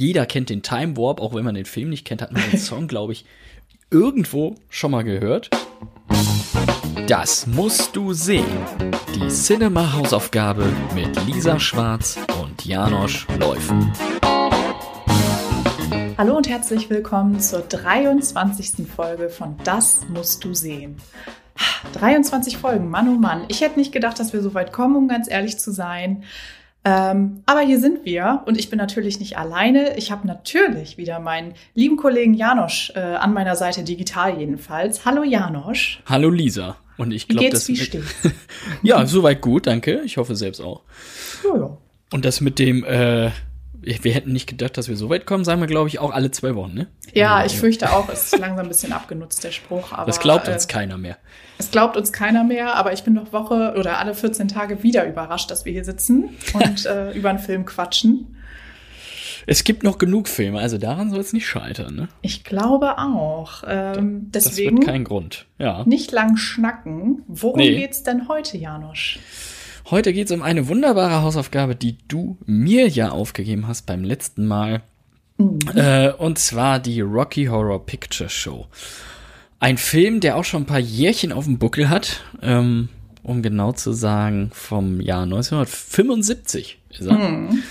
jeder kennt den Time Warp, auch wenn man den Film nicht kennt, hat man den Song, glaube ich, irgendwo schon mal gehört. Das musst du sehen. Die Cinema-Hausaufgabe mit Lisa Schwarz und Janosch Läufen. Hallo und herzlich willkommen zur 23. Folge von Das musst du sehen. 23 Folgen, Mann oh Mann. Ich hätte nicht gedacht, dass wir so weit kommen, um ganz ehrlich zu sein. Ähm, aber hier sind wir und ich bin natürlich nicht alleine. Ich habe natürlich wieder meinen lieben Kollegen Janosch äh, an meiner Seite, digital jedenfalls. Hallo Janosch. Hallo Lisa. Und ich glaube, das wie steht. ja, soweit gut, danke. Ich hoffe selbst auch. Ja, ja. Und das mit dem, äh, wir hätten nicht gedacht, dass wir so weit kommen, sagen wir, glaube ich, auch alle zwei Wochen, ne? Ja, ich fürchte auch, es ist langsam ein bisschen abgenutzt, der Spruch. Aber, das glaubt uns äh, keiner mehr. Es glaubt uns keiner mehr, aber ich bin doch Woche oder alle 14 Tage wieder überrascht, dass wir hier sitzen und äh, über einen Film quatschen. Es gibt noch genug Filme, also daran soll es nicht scheitern, ne? Ich glaube auch. Ähm, deswegen das wird kein Grund, ja. Nicht lang schnacken. Worum nee. geht's denn heute, Janosch? Heute geht's um eine wunderbare Hausaufgabe, die du mir ja aufgegeben hast beim letzten Mal. Mhm. Äh, und zwar die Rocky Horror Picture Show. Ein Film, der auch schon ein paar Jährchen auf dem Buckel hat, ähm, um genau zu sagen, vom Jahr 1975 ist er. Mhm.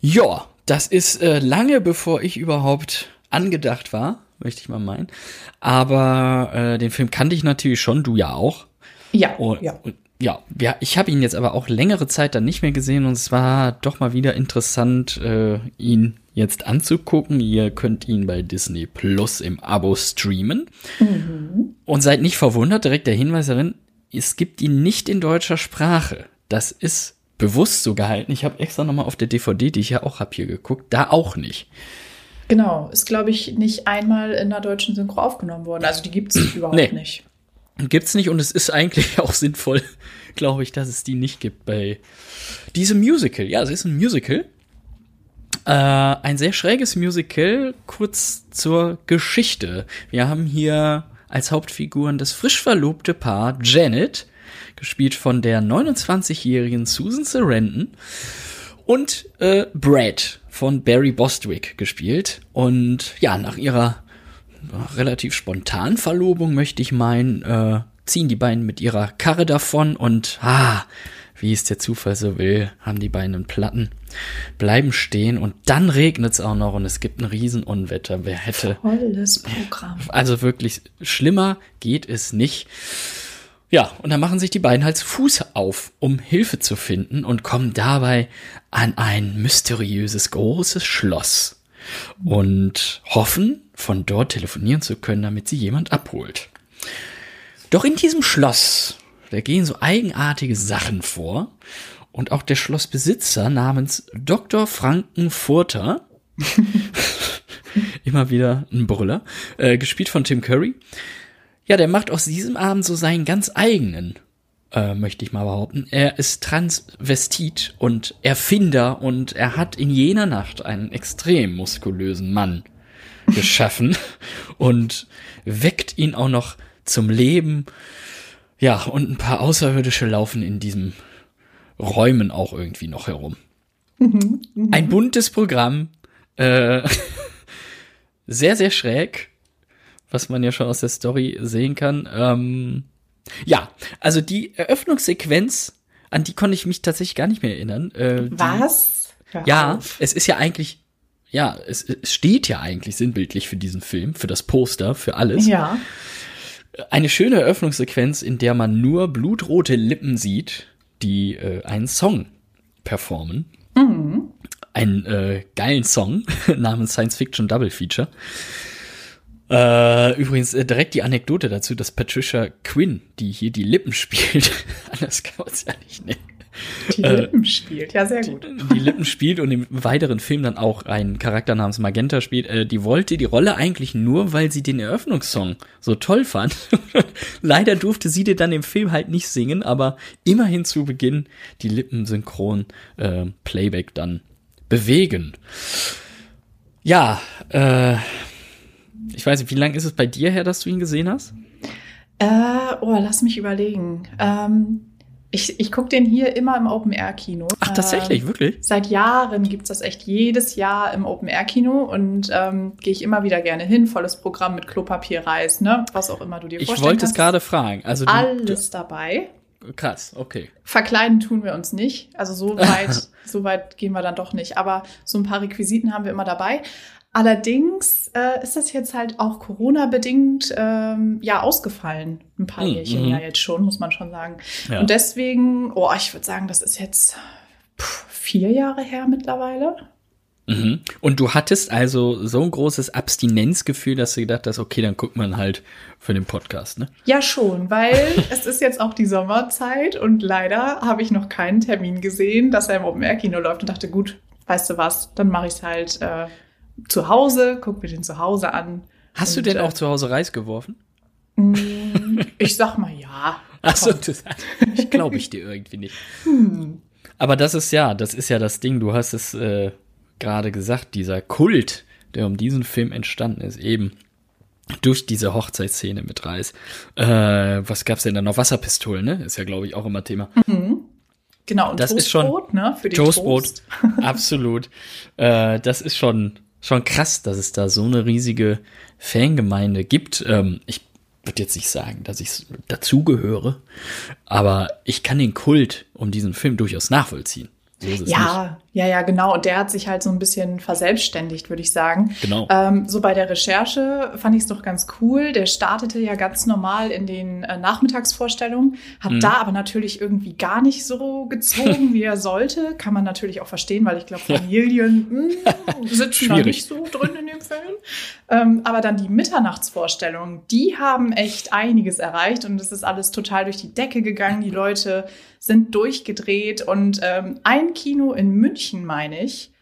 Ja, das ist äh, lange bevor ich überhaupt angedacht war, möchte ich mal meinen. Aber äh, den Film kannte ich natürlich schon, du ja auch. Ja, und, ja. Und, ja, ja, ich habe ihn jetzt aber auch längere Zeit dann nicht mehr gesehen und es war doch mal wieder interessant, äh, ihn jetzt anzugucken. Ihr könnt ihn bei Disney Plus im Abo streamen. Mhm. Und seid nicht verwundert, direkt der Hinweis darin, es gibt ihn nicht in deutscher Sprache. Das ist bewusst so gehalten. Ich habe extra nochmal auf der DVD, die ich ja auch habe hier geguckt, da auch nicht. Genau, ist glaube ich nicht einmal in der deutschen Synchro aufgenommen worden. Also die gibt es überhaupt nee. nicht. Gibt's nicht und es ist eigentlich auch sinnvoll, glaube ich, dass es die nicht gibt bei diesem Musical. Ja, es ist ein Musical. Äh, ein sehr schräges Musical, kurz zur Geschichte. Wir haben hier als Hauptfiguren das frisch verlobte Paar Janet, gespielt von der 29-jährigen Susan Sarandon, und äh, Brad von Barry Bostwick gespielt. Und ja, nach ihrer relativ spontanen Verlobung, möchte ich meinen, äh, ziehen die beiden mit ihrer Karre davon und ah, wie es der Zufall so will, haben die beiden einen Platten, bleiben stehen und dann regnet es auch noch und es gibt ein Riesenunwetter. Wer hätte. Tolles Programm. Also wirklich schlimmer geht es nicht. Ja, und dann machen sich die beiden halt Fuß auf, um Hilfe zu finden und kommen dabei an ein mysteriöses großes Schloss und hoffen, von dort telefonieren zu können, damit sie jemand abholt. Doch in diesem Schloss, da gehen so eigenartige Sachen vor. Und auch der Schlossbesitzer namens Dr. Frankenfurter, immer wieder ein Brüller, äh, gespielt von Tim Curry, ja, der macht aus diesem Abend so seinen ganz eigenen, äh, möchte ich mal behaupten. Er ist Transvestit und Erfinder und er hat in jener Nacht einen extrem muskulösen Mann geschaffen und weckt ihn auch noch zum Leben. Ja, und ein paar Außerirdische laufen in diesen Räumen auch irgendwie noch herum. Mhm, mh. Ein buntes Programm, äh, sehr, sehr schräg, was man ja schon aus der Story sehen kann. Ähm, ja, also die Eröffnungssequenz, an die konnte ich mich tatsächlich gar nicht mehr erinnern. Äh, was? Hör ja, auf. es ist ja eigentlich, ja, es, es steht ja eigentlich sinnbildlich für diesen Film, für das Poster, für alles. Ja eine schöne Eröffnungssequenz, in der man nur blutrote Lippen sieht, die äh, einen Song performen. Mhm. Einen äh, geilen Song namens Science Fiction Double Feature. Äh, übrigens äh, direkt die Anekdote dazu, dass Patricia Quinn, die hier die Lippen spielt, anders kann man es ja nicht nennen, die äh, Lippen spielt, ja, sehr gut. Die, die, Lippen spielt und im weiteren Film dann auch einen Charakter namens Magenta spielt. Äh, die wollte die Rolle eigentlich nur, weil sie den Eröffnungssong so toll fand. Leider durfte sie den dann im Film halt nicht singen, aber immerhin zu Beginn die Lippen synchron äh, Playback dann bewegen. Ja, äh, ich weiß nicht, wie lange ist es bei dir her, dass du ihn gesehen hast? Äh, oh, lass mich überlegen. Ähm, Ich, ich gucke den hier immer im Open-Air-Kino. Ach, tatsächlich, Ähm, wirklich? Seit Jahren gibt's das echt jedes Jahr im Open-Air-Kino und ähm, gehe ich immer wieder gerne hin. Volles Programm mit Klopapier, Reis, ne? Was auch immer du dir Ich vorstellen wollte es gerade fragen. Also du, Alles dabei. du, krass, okay. Verkleiden tun wir uns nicht. Also so weit, so weit gehen wir dann doch nicht. Aber so ein paar Requisiten haben wir immer dabei. Allerdings äh, ist das jetzt halt auch Corona-bedingt ähm, ja ausgefallen. Ein paar Hm, Jährchen mhm. ja jetzt schon, muss man schon sagen. Ja. Und deswegen, oh, ich würde sagen, das ist jetzt pff, vier Jahre her mittlerweile. Mhm. Und du hattest also so ein großes Abstinenzgefühl, dass du gedacht hast, okay, dann guckt man halt für den Podcast, ne? Ja, schon, weil es ist jetzt auch die Sommerzeit und leider habe ich noch keinen Termin gesehen, dass er im Open-Air-Kino läuft und dachte, gut, weißt du was, dann mache ich es halt äh, zu Hause, guck mir den zu Hause an. Hast du denn äh, auch zu Hause Reis geworfen? Mm, Ich sag mal ja. Achso, ich glaube ich dir irgendwie nicht. Hm. Aber das ist ja, das ist ja das Ding, du hast es äh, gerade gesagt, dieser Kult, der um diesen Film entstanden ist, eben durch diese Hochzeitsszene mit Reis. Äh, was gab's denn da noch? Wasserpistolen, ne? Ist ja, glaube ich, auch immer Thema. Genau, und Das ist schon- Toastbrot, ne? Für den Toastbrot, Toast. absolut. Äh, das ist schon, schon krass, dass es da so eine riesige Fangemeinde gibt. Ähm, ich würde jetzt nicht sagen, dass ich dazugehöre, aber ich kann den Kult um diesen Film durchaus nachvollziehen. So ist es nicht. Ja, ja, ja, genau. Und der hat sich halt so ein bisschen verselbstständigt, würde ich sagen. Genau. Ähm, so bei der Recherche fand ich es doch ganz cool. Der startete ja ganz normal in den äh, Nachmittagsvorstellungen, hat Mhm. da aber natürlich irgendwie gar nicht so gezogen, wie er sollte. Kann man natürlich auch verstehen, weil ich glaube, Familien mh, sitzen da nicht so drin in dem Film. Ähm, aber dann die Mitternachtsvorstellungen, die haben echt einiges erreicht und es ist alles total durch die Decke gegangen. Die Leute sind durchgedreht und ähm, ein Kino in München, meine ich,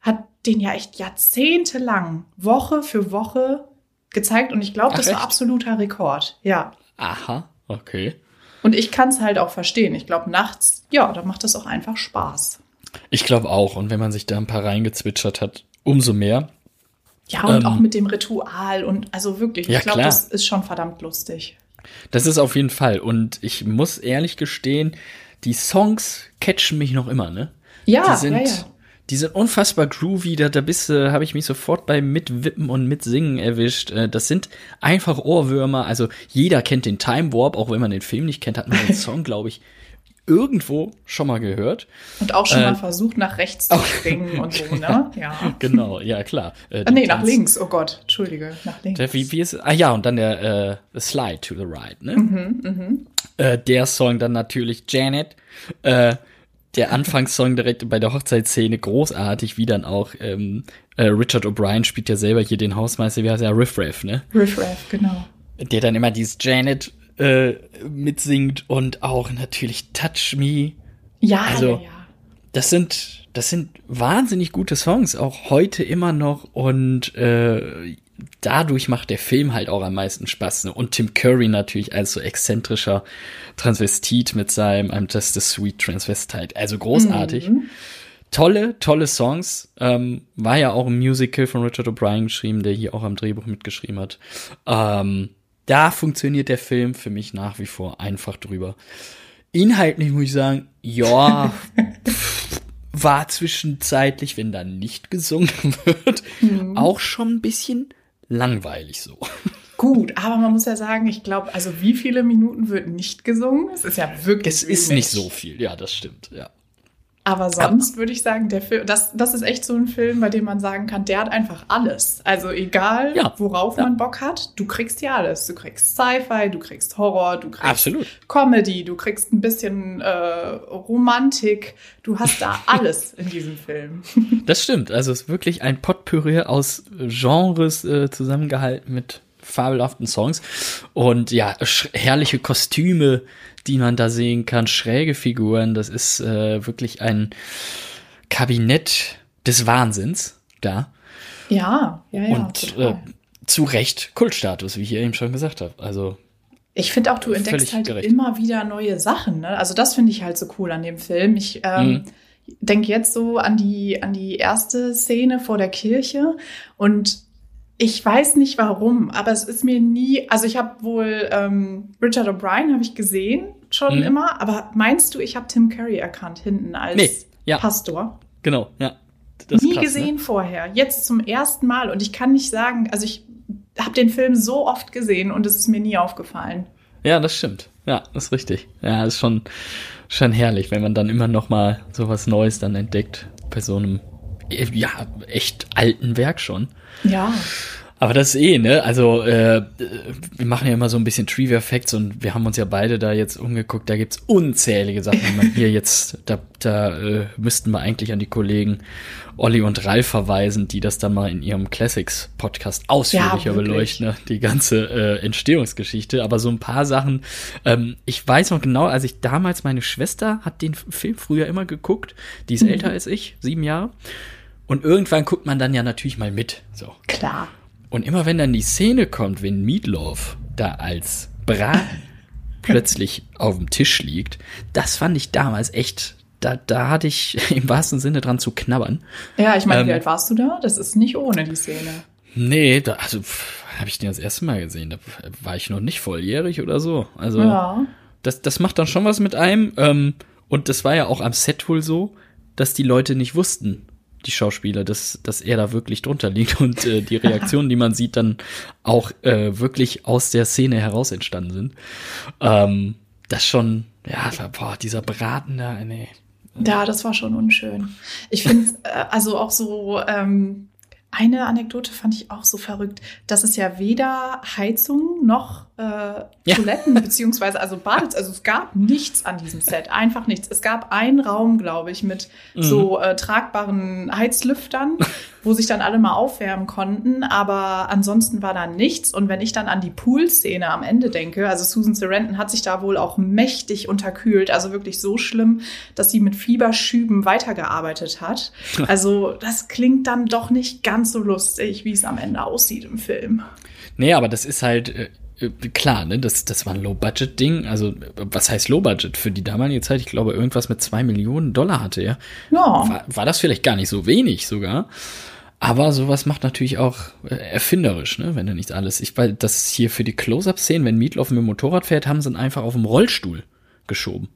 hat den ja echt jahrzehntelang, Woche für Woche gezeigt und ich glaube, das war echt? absoluter Rekord. Ja. Aha, okay. Und ich kann es halt auch verstehen. Ich glaube, nachts, ja, da macht das auch einfach Spaß. Ich glaube auch. Und wenn man sich da ein paar reingezwitschert hat, umso mehr. Ja, und Ähm. auch mit dem Ritual und also wirklich, Ja, ich glaube, das ist schon verdammt lustig. Das ist auf jeden Fall. Und ich muss ehrlich gestehen, die Songs catchen mich noch immer, ne? Ja, die sind, ja, ja. die sind unfassbar groovy. Da, da bist habe ich mich sofort beim Mitwippen und Mitsingen erwischt. Äh, Das sind einfach Ohrwürmer. Also jeder kennt den Time Warp, auch wenn man den Film nicht kennt, hat man den Song, glaube ich, irgendwo schon mal gehört. Und auch schon Äh, mal versucht, nach rechts zu springen und so, ne? Ja. Genau, ja klar. Äh, Ah, nee, der nach Tanz- links. Oh Gott, entschuldige, nach links. Der, wie, wie ist, ah ja, und dann der äh, Slide to the Right, ne? Mhm, Äh, der Song dann natürlich Janet. Äh, der Anfangssong direkt bei der Hochzeitsszene großartig, wie dann auch ähm, äh, Richard O'Brien spielt ja selber hier den Hausmeister, wie heißt er, Riff Raff, ne? Riff Raff, genau. Der dann immer dieses Janet äh, mitsingt und auch natürlich Touch Me. Ja, Also- ja, ja. Das sind, das sind wahnsinnig gute Songs, auch heute immer noch und äh, dadurch macht der Film halt auch am meisten Spaß. Ne? Und Tim Curry natürlich als so exzentrischer Transvestit mit seinem I'm Just a Sweet Transvestite. Also großartig. Tolle, tolle Songs. Ähm, war ja auch ein Musical von Richard O'Brien geschrieben, der hier auch am Drehbuch mitgeschrieben hat. Ähm, da funktioniert der Film für mich nach wie vor einfach drüber. Inhaltlich muss ich sagen, ja, war zwischenzeitlich, wenn da nicht gesungen wird, auch schon ein bisschen langweilig so. Gut, aber man muss ja sagen, ich glaube, also wie viele Minuten wird nicht gesungen? Es ist ja wirklich. Es ist nicht so viel, ja, das stimmt, ja. Aber sonst würde ich sagen, der Film, das, das ist echt so ein Film, bei dem man sagen kann, der hat einfach alles. Also egal, Ja, worauf ja. man Bock hat, du kriegst ja alles. Du kriegst Sci-Fi, du kriegst Horror, du kriegst Absolut. Comedy, du kriegst ein bisschen äh, Romantik. Du hast da alles in diesem Film. Das stimmt. Also es ist wirklich ein Potpourri aus Genres äh, zusammengehalten mit fabelhaften Songs. Und ja, herrliche Kostüme, die man da sehen kann, schräge Figuren. Das ist äh, wirklich ein Kabinett des Wahnsinns da. Ja, ja, ja. Und äh, zu Recht Kultstatus, wie ich eben schon gesagt habe. Also Ich finde auch, du entdeckst halt gerecht. immer wieder neue Sachen. Ne? Also das finde ich halt so cool an dem Film. Ich ähm, Mhm. denke jetzt so an die, an die erste Szene vor der Kirche und ich weiß nicht warum, aber es ist mir nie, also ich habe wohl ähm, Richard O'Brien habe ich gesehen schon mhm. immer. Aber meinst du, ich habe Tim Curry erkannt hinten als nee, ja. Pastor? Genau, ja. Nie krass, gesehen ne? vorher. Jetzt zum ersten Mal. Und ich kann nicht sagen, also ich habe den Film so oft gesehen und es ist mir nie aufgefallen. Ja, das stimmt. Ja, das ist richtig. Ja, ist schon, schon herrlich, wenn man dann immer noch mal so was Neues dann entdeckt bei so einem, ja, echt alten Werk schon. Ja. Aber das ist eh, ne? Also, äh, wir machen ja immer so ein bisschen Trivia Facts und wir haben uns ja beide da jetzt umgeguckt. Da gibt's unzählige Sachen, die man hier jetzt, da, da äh, müssten wir eigentlich an die Kollegen Olli und Ralf verweisen, die das dann mal in ihrem Classics Podcast ausführlicher ja, beleuchten, ne? die ganze äh, Entstehungsgeschichte. Aber so ein paar Sachen, ähm, ich weiß noch genau, als ich damals, meine Schwester hat den Film früher immer geguckt, die ist mhm. älter als ich, sieben Jahre. Und irgendwann guckt man dann ja natürlich mal mit. So. Klar. Und immer wenn dann die Szene kommt, wenn Meatloaf da als Brat plötzlich auf dem Tisch liegt, das fand ich damals echt, da, da hatte ich im wahrsten Sinne dran zu knabbern. Ja, ich meine, ähm, wie alt warst du da? Das ist nicht ohne die Szene. Nee, da, also habe ich den das erste Mal gesehen. Da war ich noch nicht volljährig oder so. Also ja. das, das macht dann schon was mit einem. Ähm, und das war ja auch am Set wohl so, dass die Leute nicht wussten, die Schauspieler, dass, dass er da wirklich drunter liegt und äh, die Reaktionen, die man sieht, dann auch äh, wirklich aus der Szene heraus entstanden sind. Ähm, das schon, ja, boah, dieser Braten da, nee. Ja, das war schon unschön. Ich finde äh, also auch so, ähm, eine Anekdote fand ich auch so verrückt, dass es ja weder Heizung noch äh, ja. Toiletten beziehungsweise also Badez, also es gab nichts an diesem Set, einfach nichts. Es gab einen Raum, glaube ich, mit mhm. so äh, tragbaren Heizlüftern, wo sich dann alle mal aufwärmen konnten, aber ansonsten war da nichts. Und wenn ich dann an die Pool-Szene am Ende denke, also Susan Sarandon hat sich da wohl auch mächtig unterkühlt, also wirklich so schlimm, dass sie mit Fieberschüben weitergearbeitet hat. Also das klingt dann doch nicht ganz so lustig, wie es am Ende aussieht im Film. Nee, aber das ist halt äh, klar, ne, das, das war ein Low-Budget-Ding. Also, was heißt Low-Budget? Für die damalige Zeit, ich glaube, irgendwas mit zwei Millionen Dollar hatte er. Ja. War, war das vielleicht gar nicht so wenig sogar. Aber sowas macht natürlich auch äh, erfinderisch, ne, wenn du nicht alles. Ich weil das hier für die Close-Up-Szenen, wenn Meatloaf mit dem Motorrad fährt, haben sie ihn einfach auf dem Rollstuhl geschoben.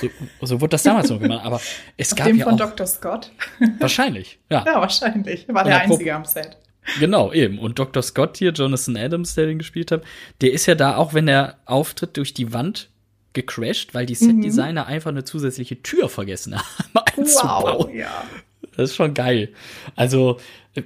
So, so wurde das damals noch gemacht. Aber es auf gab dem ja von auch, Dr. Scott. Wahrscheinlich, ja. Ja, wahrscheinlich. War der Einzige am Set. Genau, eben. Und Dr. Scott hier, Jonathan Adams, der den gespielt hat, der ist ja da, auch wenn er auftritt, durch die Wand gecrashed, weil die Setdesigner mhm. einfach eine zusätzliche Tür vergessen haben einzubauen. Wow, ja. Das ist schon geil. Also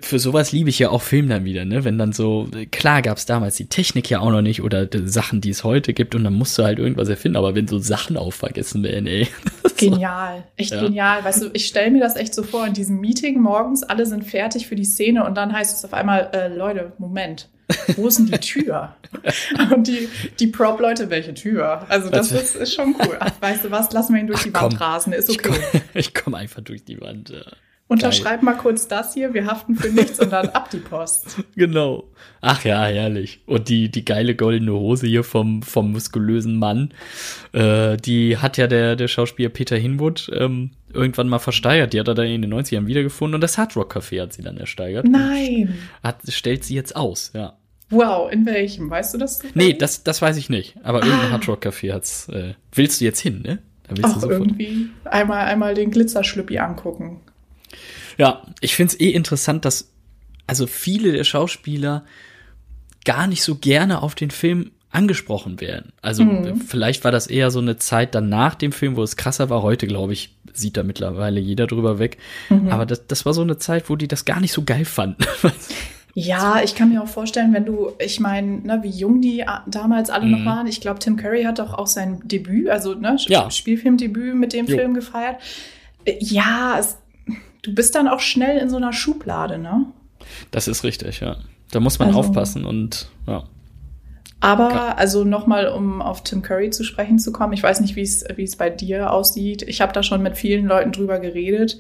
für sowas liebe ich ja auch Film dann wieder, ne? Wenn dann so, klar gab es damals die Technik ja auch noch nicht oder Sachen, die es heute gibt und dann musst du halt irgendwas erfinden, aber wenn so Sachen aufvergessen werden, ey. Genial, echt ja. genial. Weißt du, ich stelle mir das echt so vor, in diesem Meeting morgens, alle sind fertig für die Szene und dann heißt es auf einmal, äh, Leute, Moment, wo ist denn die Tür? und die, die Prop-Leute, welche Tür? Also das ist, ist schon cool. Ach, weißt du was, lassen wir ihn durch Ach, die Wand komm, rasen, ist okay. Ich komme komm einfach durch die Wand, ja. Unterschreib mal kurz das hier, wir haften für nichts und dann ab die Post. Genau. Ach ja, herrlich. Und die, die geile goldene Hose hier vom, vom muskulösen Mann, äh, die hat ja der, der Schauspieler Peter Hinwood ähm, irgendwann mal versteigert. Die hat er dann in den 90ern wiedergefunden und das Hard Rock Café hat sie dann ersteigert. Nein. Hat, stellt sie jetzt aus, ja. Wow, in welchem? Weißt du das? Nee, das, das weiß ich nicht. Aber ah. irgendein Hard Rock Café hat's. Äh, willst du jetzt hin, ne? Da willst Ach, du irgendwie einmal, einmal den Glitzerschlüppi angucken. Ja, ich finde es eh interessant, dass also viele der Schauspieler gar nicht so gerne auf den Film angesprochen werden. Also mhm. vielleicht war das eher so eine Zeit dann nach dem Film, wo es krasser war. Heute, glaube ich, sieht da mittlerweile jeder drüber weg. Mhm. Aber das, das war so eine Zeit, wo die das gar nicht so geil fanden. Ja, ich kann mir auch vorstellen, wenn du, ich meine, ne, wie jung die damals alle mhm. noch waren. Ich glaube, Tim Curry hat doch auch sein Debüt, also ne, ja. Spielfilmdebüt mit dem jo. Film gefeiert. Ja, es du bist dann auch schnell in so einer Schublade, ne? Das ist richtig, ja. Da muss man also, aufpassen und ja. Aber, also nochmal, um auf Tim Curry zu sprechen zu kommen, ich weiß nicht, wie es bei dir aussieht. Ich habe da schon mit vielen Leuten drüber geredet.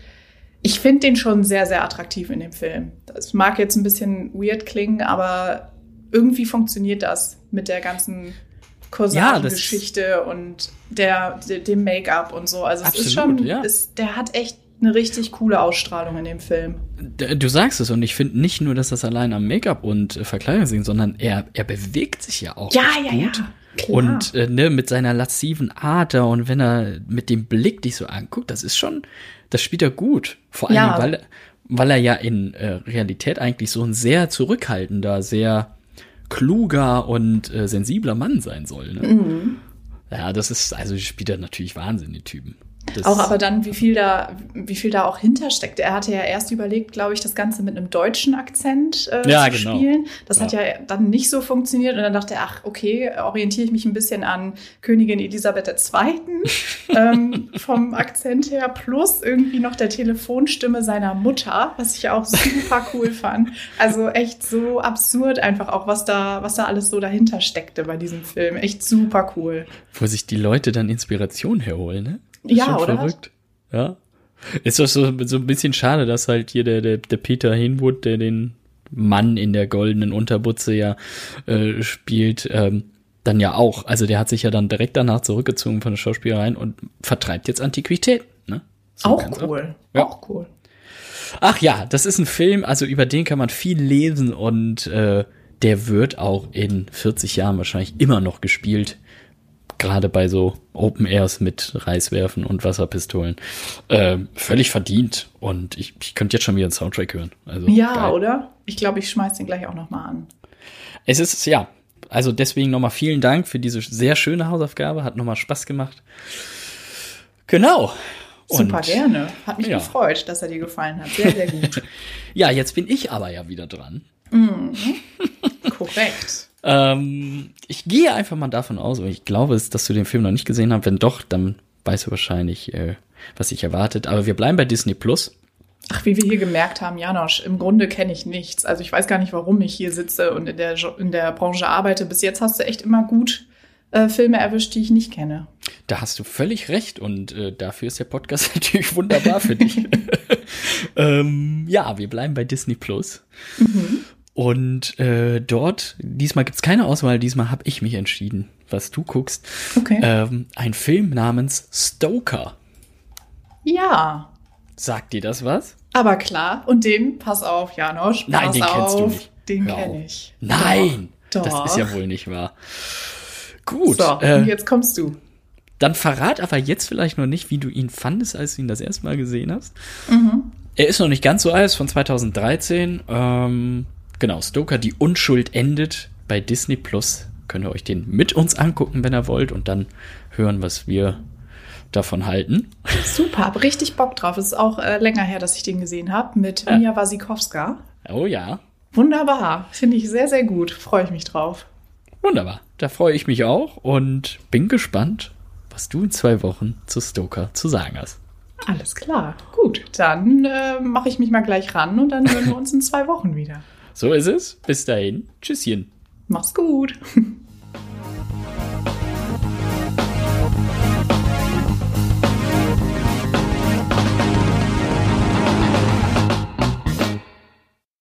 Ich finde den schon sehr, sehr attraktiv in dem Film. Das mag jetzt ein bisschen weird klingen, aber irgendwie funktioniert das mit der ganzen Corsage-Geschichte ja, und der, dem Make-up und so. Also es absolut, ist schon, ja. ist, der hat echt eine richtig coole Ausstrahlung in dem Film. Du sagst es und ich finde nicht nur, dass das allein am Make-up und äh, Verkleidung liegt, sondern er, er bewegt sich ja auch ja, ja, gut. Ja. Klar. Und äh, ne, mit seiner lasziven Ader und wenn er mit dem Blick dich so anguckt, das ist schon, das spielt er gut. Vor allem, ja. weil, weil er ja in äh, Realität eigentlich so ein sehr zurückhaltender, sehr kluger und äh, sensibler Mann sein soll. Ne? Mhm. Ja, das ist, also spielt er natürlich Wahnsinn, die Typen. Das auch aber dann, wie viel da, wie viel da auch hintersteckt. Er hatte ja erst überlegt, glaube ich, das Ganze mit einem deutschen Akzent äh, ja, zu genau. spielen. Das ja. hat ja dann nicht so funktioniert. Und dann dachte er, ach, okay, orientiere ich mich ein bisschen an Königin Elisabeth II. ähm, vom Akzent her, plus irgendwie noch der Telefonstimme seiner Mutter, was ich auch super cool fand. Also echt so absurd einfach auch, was da, was da alles so dahinter steckte bei diesem Film. Echt super cool. Wo sich die Leute dann Inspiration herholen, ne? Ja, oder? Verrückt. Ja. Ist doch so, so ein bisschen schade, dass halt hier der, der, der Peter Hinwood, der den Mann in der goldenen Unterbutze ja äh, spielt, ähm, dann ja auch. Also der hat sich ja dann direkt danach zurückgezogen von der Schauspielerei und vertreibt jetzt Antiquitäten. Ne? So auch cool. Ja. auch cool. Ach ja, das ist ein Film, also über den kann man viel lesen und äh, der wird auch in 40 Jahren wahrscheinlich immer noch gespielt gerade bei so Open Airs mit Reiswerfen und Wasserpistolen, äh, völlig verdient. Und ich, ich könnte jetzt schon wieder einen Soundtrack hören. Also, ja, geil. oder? Ich glaube, ich schmeiß den gleich auch noch mal an. Es ist, ja, also deswegen nochmal vielen Dank für diese sehr schöne Hausaufgabe. Hat nochmal Spaß gemacht. Genau. Super gerne. Hat mich ja. gefreut, dass er dir gefallen hat. Sehr, sehr gut. ja, jetzt bin ich aber ja wieder dran. Mhm. Korrekt. Ähm, ich gehe einfach mal davon aus, weil ich glaube, dass du den Film noch nicht gesehen hast. Wenn doch, dann weißt du wahrscheinlich, äh, was sich erwartet. Aber wir bleiben bei Disney Plus. Ach, wie wir hier gemerkt haben, Janosch, im Grunde kenne ich nichts. Also ich weiß gar nicht, warum ich hier sitze und in der, in der Branche arbeite. Bis jetzt hast du echt immer gut äh, Filme erwischt, die ich nicht kenne. Da hast du völlig recht und äh, dafür ist der Podcast natürlich wunderbar für dich. ähm, ja, wir bleiben bei Disney Plus. Mhm. Und äh, dort, diesmal gibt's keine Auswahl, diesmal habe ich mich entschieden, was du guckst. Okay. Ähm, ein Film namens Stoker. Ja. Sagt dir das was? Aber klar. Und den, pass auf, Janosch. Pass Nein, den auf, kennst du nicht. Den kenne ich. Nein! Doch. Das ist ja wohl nicht wahr. Gut. So, äh, und jetzt kommst du. Dann verrat aber jetzt vielleicht noch nicht, wie du ihn fandest, als du ihn das erste Mal gesehen hast. Mhm. Er ist noch nicht ganz so alt, von 2013. Ähm, Genau, Stoker, die Unschuld endet bei Disney Plus. Könnt ihr euch den mit uns angucken, wenn ihr wollt, und dann hören, was wir davon halten. Super, hab richtig Bock drauf. Es ist auch äh, länger her, dass ich den gesehen habe, mit ja. Mia Wasikowska. Oh ja. Wunderbar, finde ich sehr, sehr gut. Freue ich mich drauf. Wunderbar, da freue ich mich auch und bin gespannt, was du in zwei Wochen zu Stoker zu sagen hast. Alles klar, gut. Dann äh, mache ich mich mal gleich ran und dann hören wir uns in zwei Wochen wieder. So ist es. Bis dahin. Tschüsschen. Mach's gut.